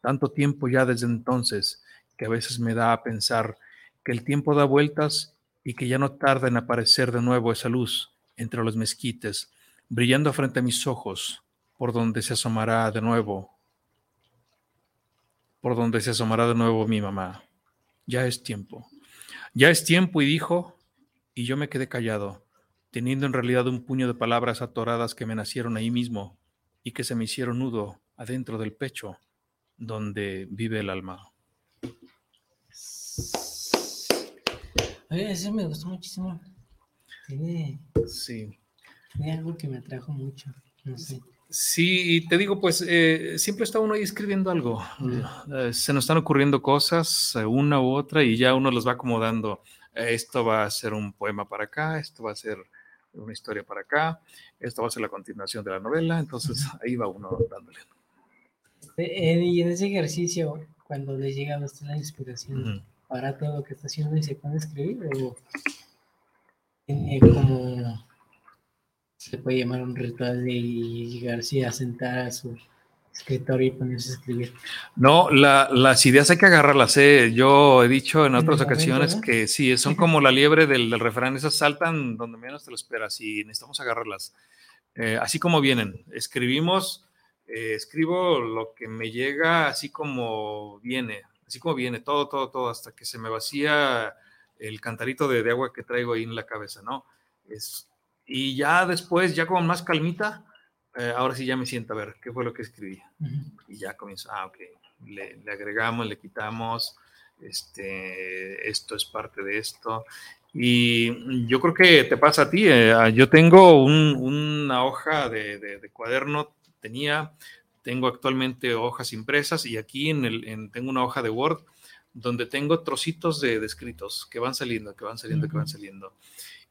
Tanto tiempo ya desde entonces que a veces me da a pensar que el tiempo da vueltas y que ya no tarda en aparecer de nuevo esa luz entre los mezquites, brillando frente a mis ojos, por donde se asomará de nuevo por donde se asomará de nuevo mi mamá. Ya es tiempo. Ya es tiempo, y dijo, y yo me quedé callado, teniendo en realidad un puño de palabras atoradas que me nacieron ahí mismo y que se me hicieron nudo adentro del pecho, donde vive el alma. Oye, me gustó muchísimo. Tiene, sí. tiene algo que me atrajo mucho. No sé. Sí, y te digo, pues eh, siempre está uno ahí escribiendo algo. Eh, se nos están ocurriendo cosas, eh, una u otra, y ya uno los va acomodando. esto va a ser un poema para acá, esto va a ser una historia para acá, esto va a ser la continuación de la novela, entonces ahí va uno dándole. y en ese ejercicio, cuando le llega a usted la inspiración para todo lo que está haciendo y se pone a escribir, o como se puede llamar un ritual de llegarse a sentar a su escritorio y ponerse a escribir. No, las ideas hay que agarrarlas. ¿eh? Yo he dicho en otras ocasiones que sí, son como la liebre del, del, refrán, esas saltan donde menos te lo esperas y necesitamos agarrarlas. Eh, así como vienen, escribimos, eh, escribo lo que me llega así como viene, así como viene, todo, todo, todo, hasta que se me vacía el cantarito de, de agua que traigo ahí en la cabeza, ¿no? Es y ya después, ya con más calmita, eh, ahora sí ya me siento a ver qué fue lo que escribí. Y ya comienzo, ah, ok, le, agregamos, le quitamos, este, esto es parte de esto. Y yo creo que te pasa a ti. Eh, ah, yo tengo una hoja de, cuaderno, tenía, tengo actualmente hojas impresas y aquí en el, tengo una hoja de Word donde tengo trocitos de, escritos que van saliendo, que van saliendo, que van saliendo.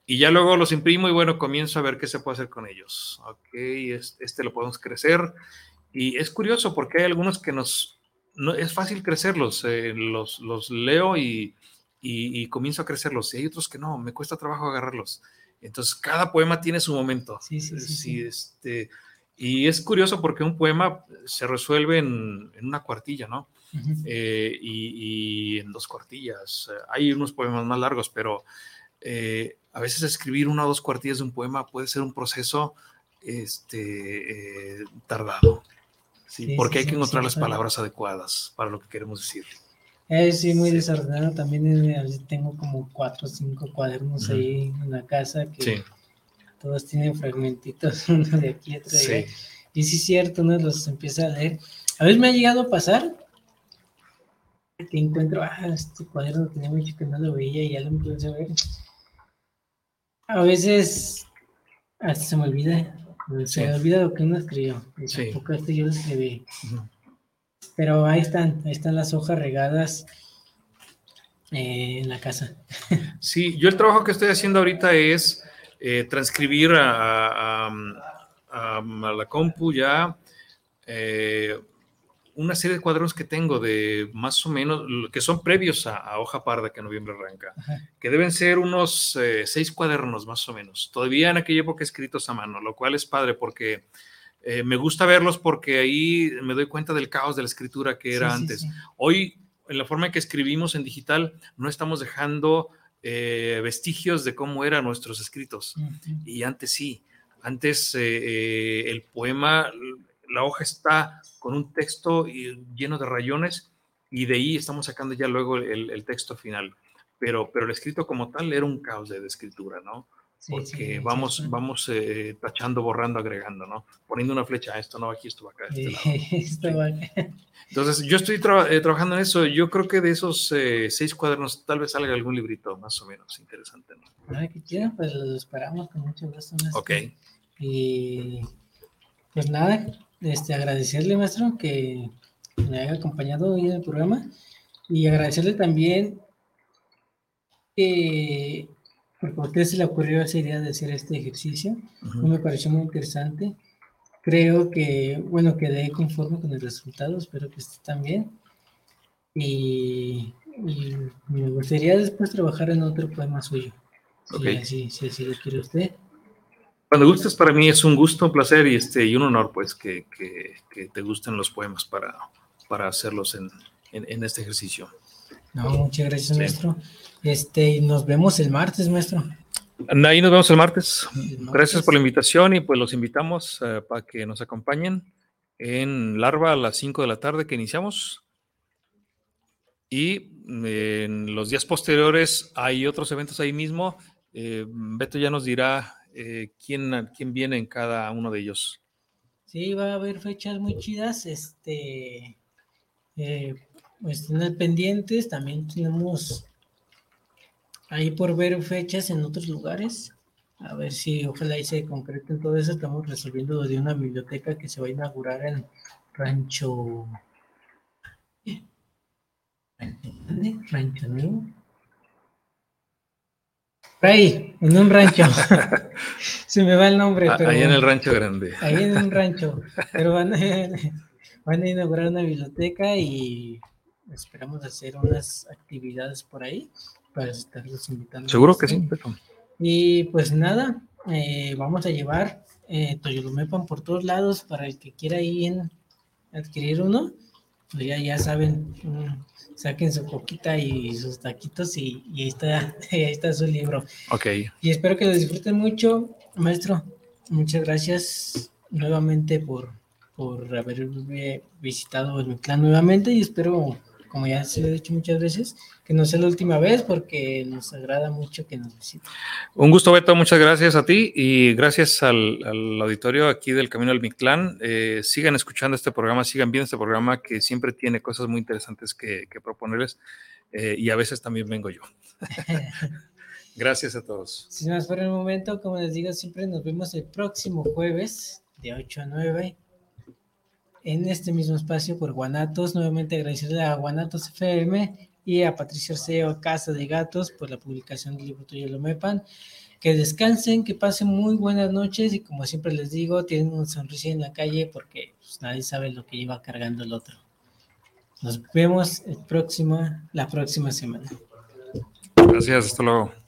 Y ya luego los imprimo y bueno, comienzo a ver qué se puede hacer con ellos. Ok, este, lo podemos crecer. Y es curioso porque hay algunos que nos... No, es fácil crecerlos, eh, los, los leo y, y, comienzo a crecerlos. Y hay otros que no, me cuesta trabajo agarrarlos. Entonces, cada poema tiene su momento. Sí, sí, sí. Este, y es curioso porque un poema se resuelve en, en una cuartilla, ¿no? Eh, y, y, en dos cuartillas. Hay unos poemas más largos, pero eh, a veces escribir una o dos cuartillas de un poema puede ser un proceso este, eh, tardado, ¿sí? porque hay que encontrar las palabras adecuadas para lo que queremos decir. Es sí, muy desordenado. También tengo como cuatro o cinco cuadernos ahí en la casa que todos tienen fragmentitos, uno de aquí, otro de allá. Y sí es cierto, uno los empieza a leer. A veces me ha llegado a pasar que encuentro, ah, este cuaderno tenía mucho que no lo veía y ya lo empecé a ver. A veces hasta se me olvida, se me olvida lo que uno escribió. Sí. Tampoco este yo lo escribí. Pero ahí están, ahí están las hojas regadas eh, en la casa. Sí, yo el trabajo que estoy haciendo ahorita es eh, transcribir a, la compu ya eh, una serie de cuadros que tengo de más o menos, que son previos a, Hoja Parda, que noviembre arranca, que deben ser unos seis cuadernos más o menos. Todavía en aquella época escritos a mano, lo cual es padre porque me gusta verlos porque ahí me doy cuenta del caos de la escritura que era antes. Hoy en la forma en que escribimos en digital, no estamos dejando eh, vestigios de cómo eran nuestros escritos. Y antes sí, antes eh, eh, el poema, la hoja está con un texto lleno de rayones y de ahí estamos sacando ya luego el, texto final. Pero, pero el escrito como tal era un caos de escritura, ¿no? porque vamos, vamos eh, tachando, borrando, agregando, ¿no? Poniendo una flecha, esto no va aquí, esto va acá. Este lado. Entonces, yo estoy eh, trabajando en eso. Yo creo que de esos eh, seis cuadernos tal vez salga algún librito más o menos interesante, ¿no? Ah, que quieran, pues los esperamos con mucho gusto. Ok. Y pues nada, este, agradecerle, maestro, que me haya acompañado hoy en el programa y agradecerle también que porque a usted se le ocurrió esa idea de hacer este ejercicio. Me pareció muy interesante. Creo que, bueno, quedé conforme con el resultado, espero que esté también. Y, y, me gustaría después trabajar en otro poema suyo. Si, si, así lo quiere usted. Cuando gustes, para mí es un gusto, un placer y, este, y un honor, pues, que, que, que te gusten los poemas para, para hacerlos en, en, en este ejercicio. No, muchas gracias, maestro. Este, nos vemos el martes, maestro. Ahí nos vemos el martes. Gracias por la invitación y pues los invitamos eh, para que nos acompañen en Larva a las 5 de la tarde que iniciamos. Y en los días posteriores hay otros eventos ahí mismo. Eh, Beto ya nos dirá eh, quién, quién viene en cada uno de ellos. Sí, va a haber fechas muy chidas. Este, pues estén pendientes, también tenemos ahí por ver fechas en otros lugares. A ver si ojalá y se concreten todo eso. Estamos resolviendo de una biblioteca que se va a inaugurar en Rancho. Rancho Nuevo. Ahí, en un rancho. se me va el nombre. ahí en el rancho grande. Ahí en un rancho. Pero van a, van a inaugurar una biblioteca y esperamos hacer unas actividades por ahí para estarlos invitando. Seguro que sí. Y pues nada, eh, vamos a llevar eh, Toyolumepan por todos lados para el que quiera ir en adquirir uno. Pues ya, ya saben, mm, saquen su coquita y sus taquitos y, ahí, está, ahí está su libro. Ok. Y espero que lo disfruten mucho, maestro. Muchas gracias nuevamente por, por haber visitado el clan nuevamente y espero como ya se lo he dicho muchas veces, que no sea la última vez porque nos agrada mucho que nos visiten. Un gusto, Beto, muchas gracias a ti y gracias al, auditorio aquí del Camino al Mictlán. Eh, sigan escuchando este programa, sigan viendo este programa que siempre tiene cosas muy interesantes que, proponerles eh, y a veces también vengo yo. gracias a todos. Sin más por el momento, como les digo, siempre nos vemos el próximo jueves de 8 a 9 en este mismo espacio por Guanatos. Nuevamente agradecerle a Guanatos FM y a Patricia Arceo, Casa de Gatos, por la publicación del libro Tuyo Lo Mepan. Que descansen, que pasen muy buenas noches y como siempre les digo, tienen un sonrisa en la calle porque pues, nadie sabe lo que lleva cargando el otro. Nos vemos el próximo, la próxima semana. Gracias, hasta luego.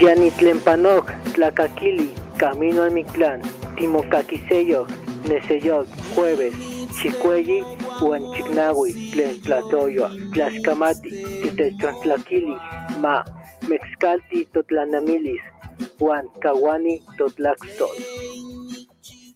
Yanitlempanok, Tlacaquili, Camino al Mictlán, Timocaquiseyo, Neseyot, Jueves, Chicuelli, Huanchignahui, Tlenplatoyo, Tlaxcamati, Titechantlaquili, Ma, Mexcalti, Totlanamilis, Juan Kawani, Totlaxtol.